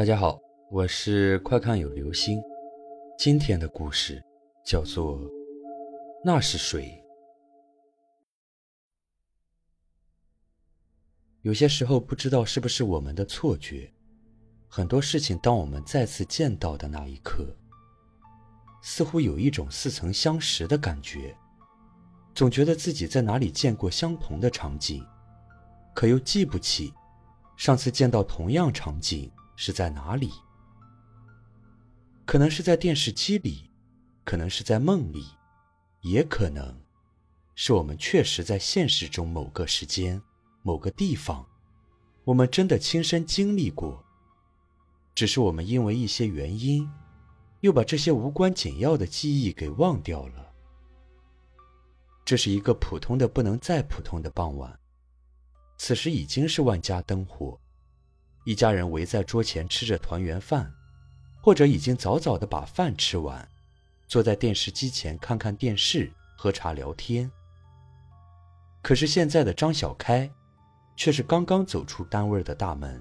大家好，我是快看有流星。今天的故事叫做《那是谁》。有些时候不知道是不是我们的错觉，很多事情当我们再次见到的那一刻，似乎有一种似曾相识的感觉，总觉得自己在哪里见过相同的场景，可又记不起上次见到同样场景。是在哪里？可能是在电视机里，可能是在梦里，也可能是我们确实在现实中某个时间、某个地方，我们真的亲身经历过。只是我们因为一些原因，又把这些无关紧要的记忆给忘掉了。这是一个普通的不能再普通的傍晚，此时已经是万家灯火。一家人围在桌前吃着团圆饭，或者已经早早的把饭吃完，坐在电视机前看看电视、喝茶聊天。可是现在的张小开，却是刚刚走出单位的大门。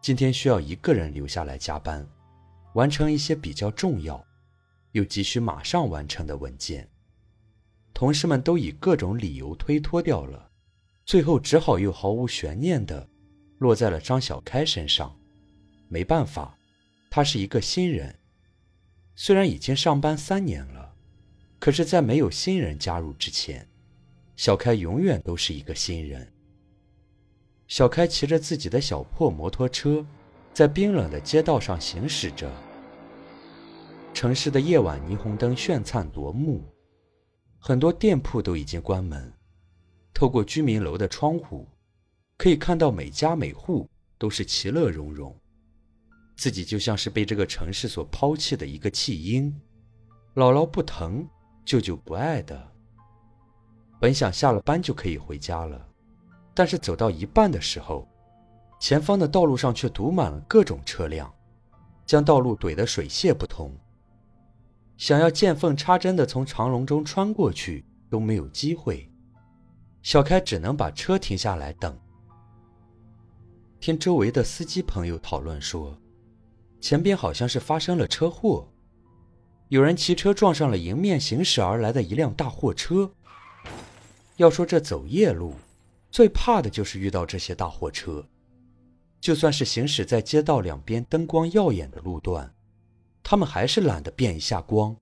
今天需要一个人留下来加班，完成一些比较重要，又急需马上完成的文件。同事们都以各种理由推脱掉了，最后只好又毫无悬念的。落在了张小开身上，没办法，他是一个新人。虽然已经上班三年了，可是，在没有新人加入之前，小开永远都是一个新人。小开骑着自己的小破摩托车，在冰冷的街道上行驶着。城市的夜晚，霓虹灯炫灿夺目，很多店铺都已经关门。透过居民楼的窗户。可以看到每家每户都是其乐融融，自己就像是被这个城市所抛弃的一个弃婴，姥姥不疼，舅舅不爱的。本想下了班就可以回家了，但是走到一半的时候，前方的道路上却堵满了各种车辆，将道路怼得水泄不通。想要见缝插针的从长龙中穿过去都没有机会，小开只能把车停下来等。听周围的司机朋友讨论说，前边好像是发生了车祸，有人骑车撞上了迎面行驶而来的一辆大货车。要说这走夜路，最怕的就是遇到这些大货车。就算是行驶在街道两边灯光耀眼的路段，他们还是懒得变一下光，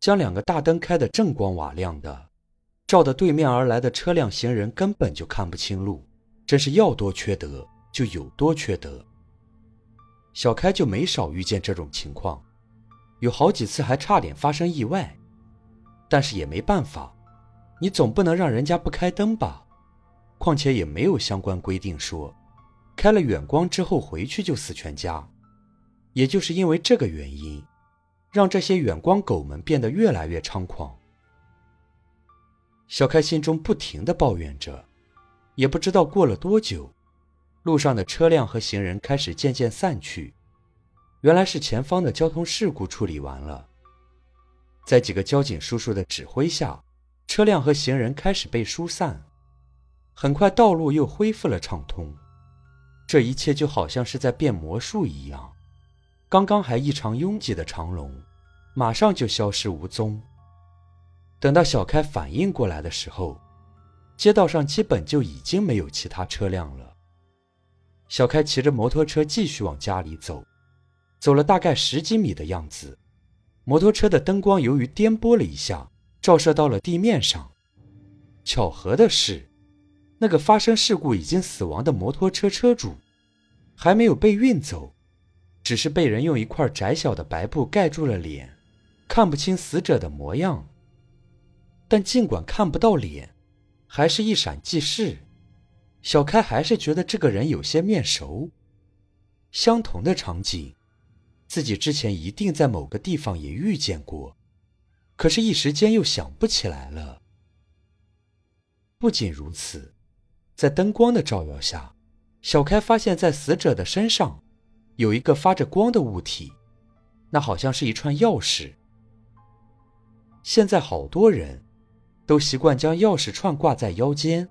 将两个大灯开得锃光瓦亮的，照得对面而来的车辆行人根本就看不清路，真是要多缺德。就有多缺德。小开就没少遇见这种情况，有好几次还差点发生意外，但是也没办法，你总不能让人家不开灯吧？况且也没有相关规定说，开了远光之后回去就死全家。也就是因为这个原因，让这些远光狗们变得越来越猖狂。小开心中不停的抱怨着，也不知道过了多久。路上的车辆和行人开始渐渐散去，原来是前方的交通事故处理完了。在几个交警叔叔的指挥下，车辆和行人开始被疏散，很快道路又恢复了畅通。这一切就好像是在变魔术一样，刚刚还异常拥挤的长龙，马上就消失无踪。等到小开反应过来的时候，街道上基本就已经没有其他车辆了。小开骑着摩托车继续往家里走，走了大概十几米的样子，摩托车的灯光由于颠簸了一下，照射到了地面上。巧合的是，那个发生事故已经死亡的摩托车车主，还没有被运走，只是被人用一块窄小的白布盖住了脸，看不清死者的模样。但尽管看不到脸，还是一闪即逝。小开还是觉得这个人有些面熟，相同的场景，自己之前一定在某个地方也遇见过，可是，一时间又想不起来了。不仅如此，在灯光的照耀下，小开发现，在死者的身上有一个发着光的物体，那好像是一串钥匙。现在好多人都习惯将钥匙串挂在腰间。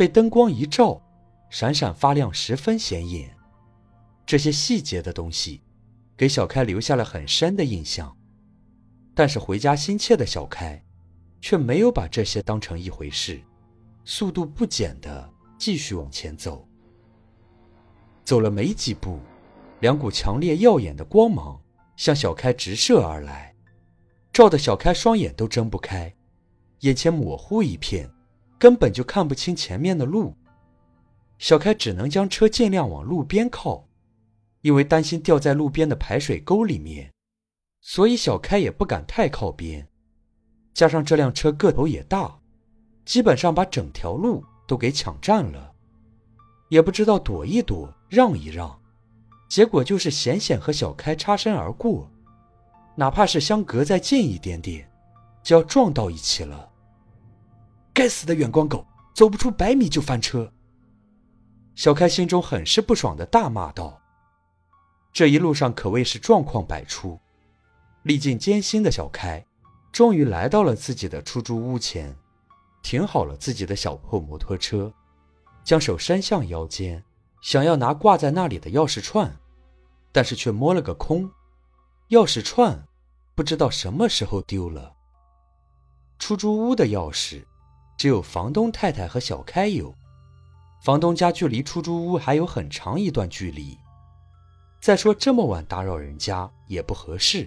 被灯光一照，闪闪发亮，十分显眼。这些细节的东西，给小开留下了很深的印象。但是回家心切的小开，却没有把这些当成一回事，速度不减的继续往前走。走了没几步，两股强烈耀眼的光芒向小开直射而来，照得小开双眼都睁不开，眼前模糊一片，根本就看不清前面的路。小开只能将车尽量往路边靠，因为担心掉在路边的排水沟里面，所以小开也不敢太靠边。加上这辆车个头也大，基本上把整条路都给抢占了，也不知道躲一躲，让一让，结果就是险险和小开擦身而过，哪怕是相隔再近一点点，就要撞到一起了。该死的远光狗，走不出百米就翻车。小开心中很是不爽的大骂道：“这一路上可谓是状况百出，历尽艰辛的小开，终于来到了自己的出租屋前，停好了自己的小破摩托车，将手伸向腰间，想要拿挂在那里的钥匙串，但是却摸了个空，钥匙串不知道什么时候丢了。出租屋的钥匙，只有房东太太和小开有。”房东家距离出租屋还有很长一段距离，再说这么晚打扰人家也不合适。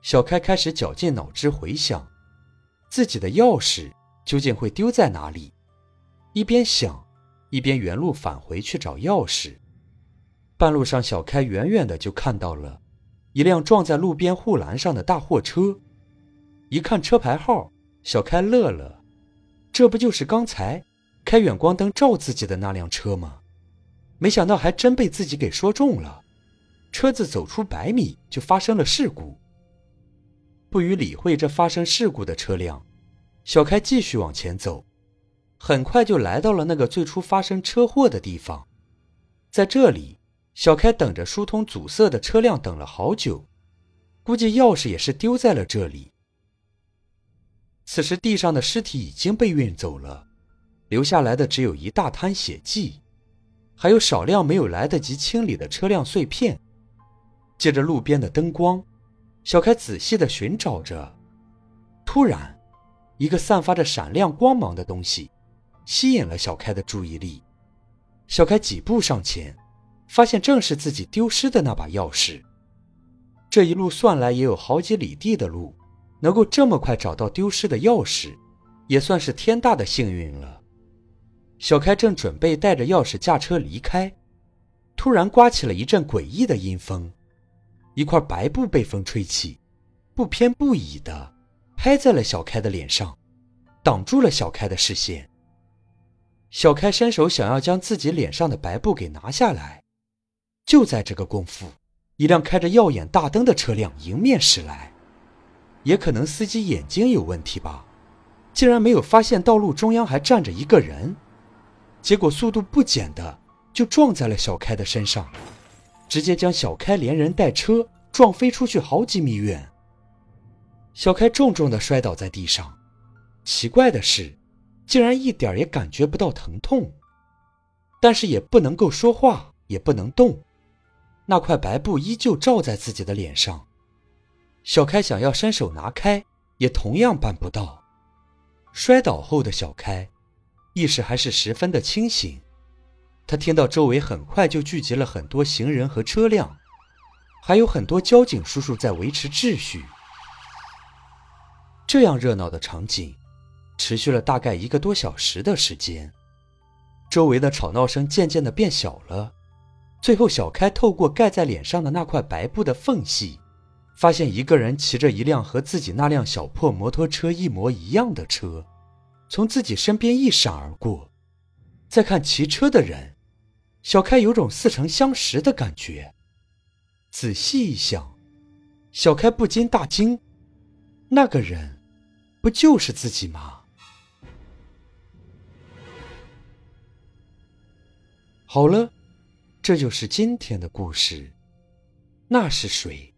小开开始绞尽脑汁回想，自己的钥匙究竟会丢在哪里。一边想，一边原路返回去找钥匙。半路上，小开远远的就看到了一辆撞在路边护栏上的大货车，一看车牌号，小开乐了，这不就是刚才？开远光灯照自己的那辆车吗？没想到还真被自己给说中了，车子走出百米就发生了事故。不予理会这发生事故的车辆，小开继续往前走，很快就来到了那个最初发生车祸的地方。在这里，小开等着疏通阻塞的车辆等了好久，估计钥匙也是丢在了这里。此时地上的尸体已经被运走了。留下来的只有一大滩血迹，还有少量没有来得及清理的车辆碎片。借着路边的灯光，小开仔细的寻找着。突然，一个散发着闪亮光芒的东西吸引了小开的注意力。小开几步上前，发现正是自己丢失的那把钥匙。这一路算来也有好几里地的路，能够这么快找到丢失的钥匙，也算是天大的幸运了。小开正准备带着钥匙驾车离开，突然刮起了一阵诡异的阴风，一块白布被风吹起，不偏不倚的拍在了小开的脸上，挡住了小开的视线。小开伸手想要将自己脸上的白布给拿下来，就在这个功夫，一辆开着耀眼大灯的车辆迎面驶来，也可能司机眼睛有问题吧，竟然没有发现道路中央还站着一个人。结果速度不减的就撞在了小开的身上，直接将小开连人带车撞飞出去好几米远。小开重重的摔倒在地上，奇怪的是，竟然一点也感觉不到疼痛，但是也不能够说话，也不能动，那块白布依旧罩在自己的脸上。小开想要伸手拿开，也同样办不到。摔倒后的小开。意识还是十分的清醒，他听到周围很快就聚集了很多行人和车辆，还有很多交警叔叔在维持秩序。这样热闹的场景持续了大概一个多小时的时间，周围的吵闹声渐渐的变小了。最后，小开透过盖在脸上的那块白布的缝隙，发现一个人骑着一辆和自己那辆小破摩托车一模一样的车。从自己身边一闪而过，再看骑车的人，小开有种似曾相识的感觉。仔细一想，小开不禁大惊：那个人，不就是自己吗？好了，这就是今天的故事。那是谁？